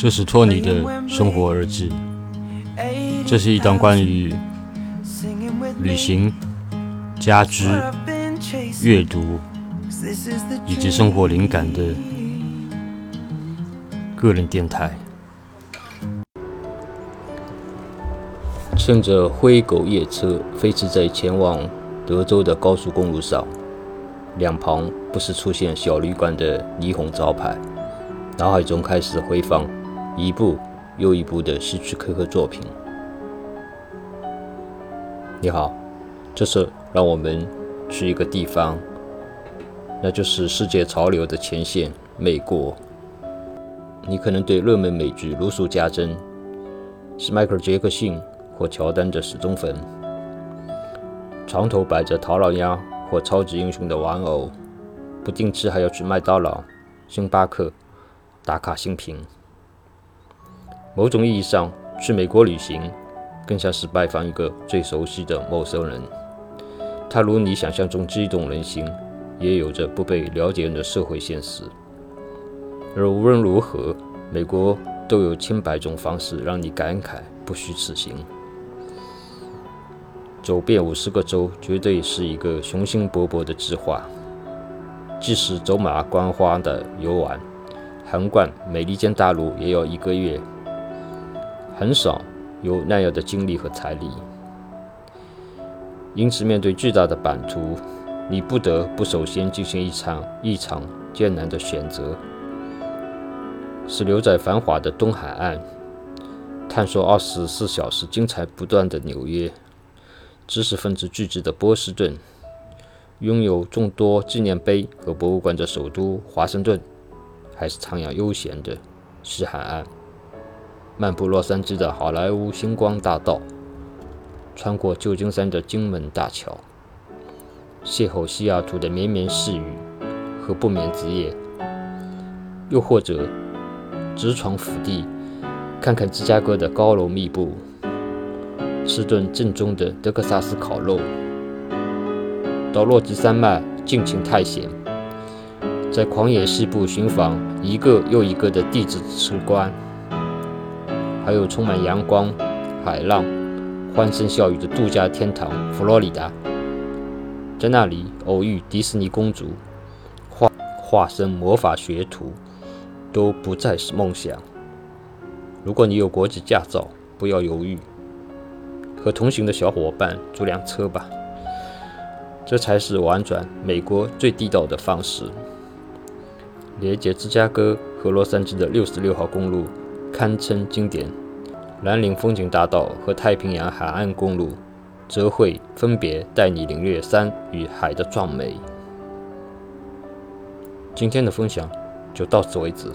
这是托尼的生活日志。这是一档关于旅行、家居、阅读以及生活灵感的个人电台。乘着灰狗夜车飞驰在前往德州的高速公路上，两旁不时出现小旅馆的霓虹招牌，脑海中开始回放。一部又一部的希区柯克作品。你好，这次让我们去一个地方，那就是世界潮流的前线——美国。你可能对热门美剧如数家珍，是迈克尔·杰克逊或乔丹的死忠粉，床头摆着唐老鸭或超级英雄的玩偶，不定期还要去麦当劳、星巴克打卡新品。某种意义上，去美国旅行更像是拜访一个最熟悉的陌生人。他如你想象中激动人心，也有着不被了解人的社会现实。而无论如何，美国都有千百种方式让你感慨不虚此行。走遍五十个州，绝对是一个雄心勃勃的计划。即使走马观花的游玩，横贯美利坚大陆，也要一个月。很少有那样的精力和财力，因此面对巨大的版图，你不得不首先进行一场一场艰难的选择：是留在繁华的东海岸，探索二十四小时精彩不断的纽约，知识分子聚集的波士顿，拥有众多纪念碑和博物馆的首都华盛顿，还是徜徉悠闲的西海岸？漫步洛杉矶的好莱坞星光大道，穿过旧金山的金门大桥，邂逅西雅图的绵绵细雨和不眠之夜，又或者直闯腹地，看看芝加哥的高楼密布，吃顿正宗的德克萨斯烤肉，到落基山脉尽情探险，在狂野西部寻访一个又一个的地质奇观。还有充满阳光、海浪、欢声笑语的度假天堂——佛罗里达，在那里偶遇迪士尼公主，化化身魔法学徒，都不再是梦想。如果你有国际驾照，不要犹豫，和同行的小伙伴租辆车吧，这才是玩转美国最地道的方式。连接芝加哥和洛杉矶的六十六号公路。堪称经典，蓝岭风景大道和太平洋海岸公路则会分别带你领略山与海的壮美。今天的分享就到此为止。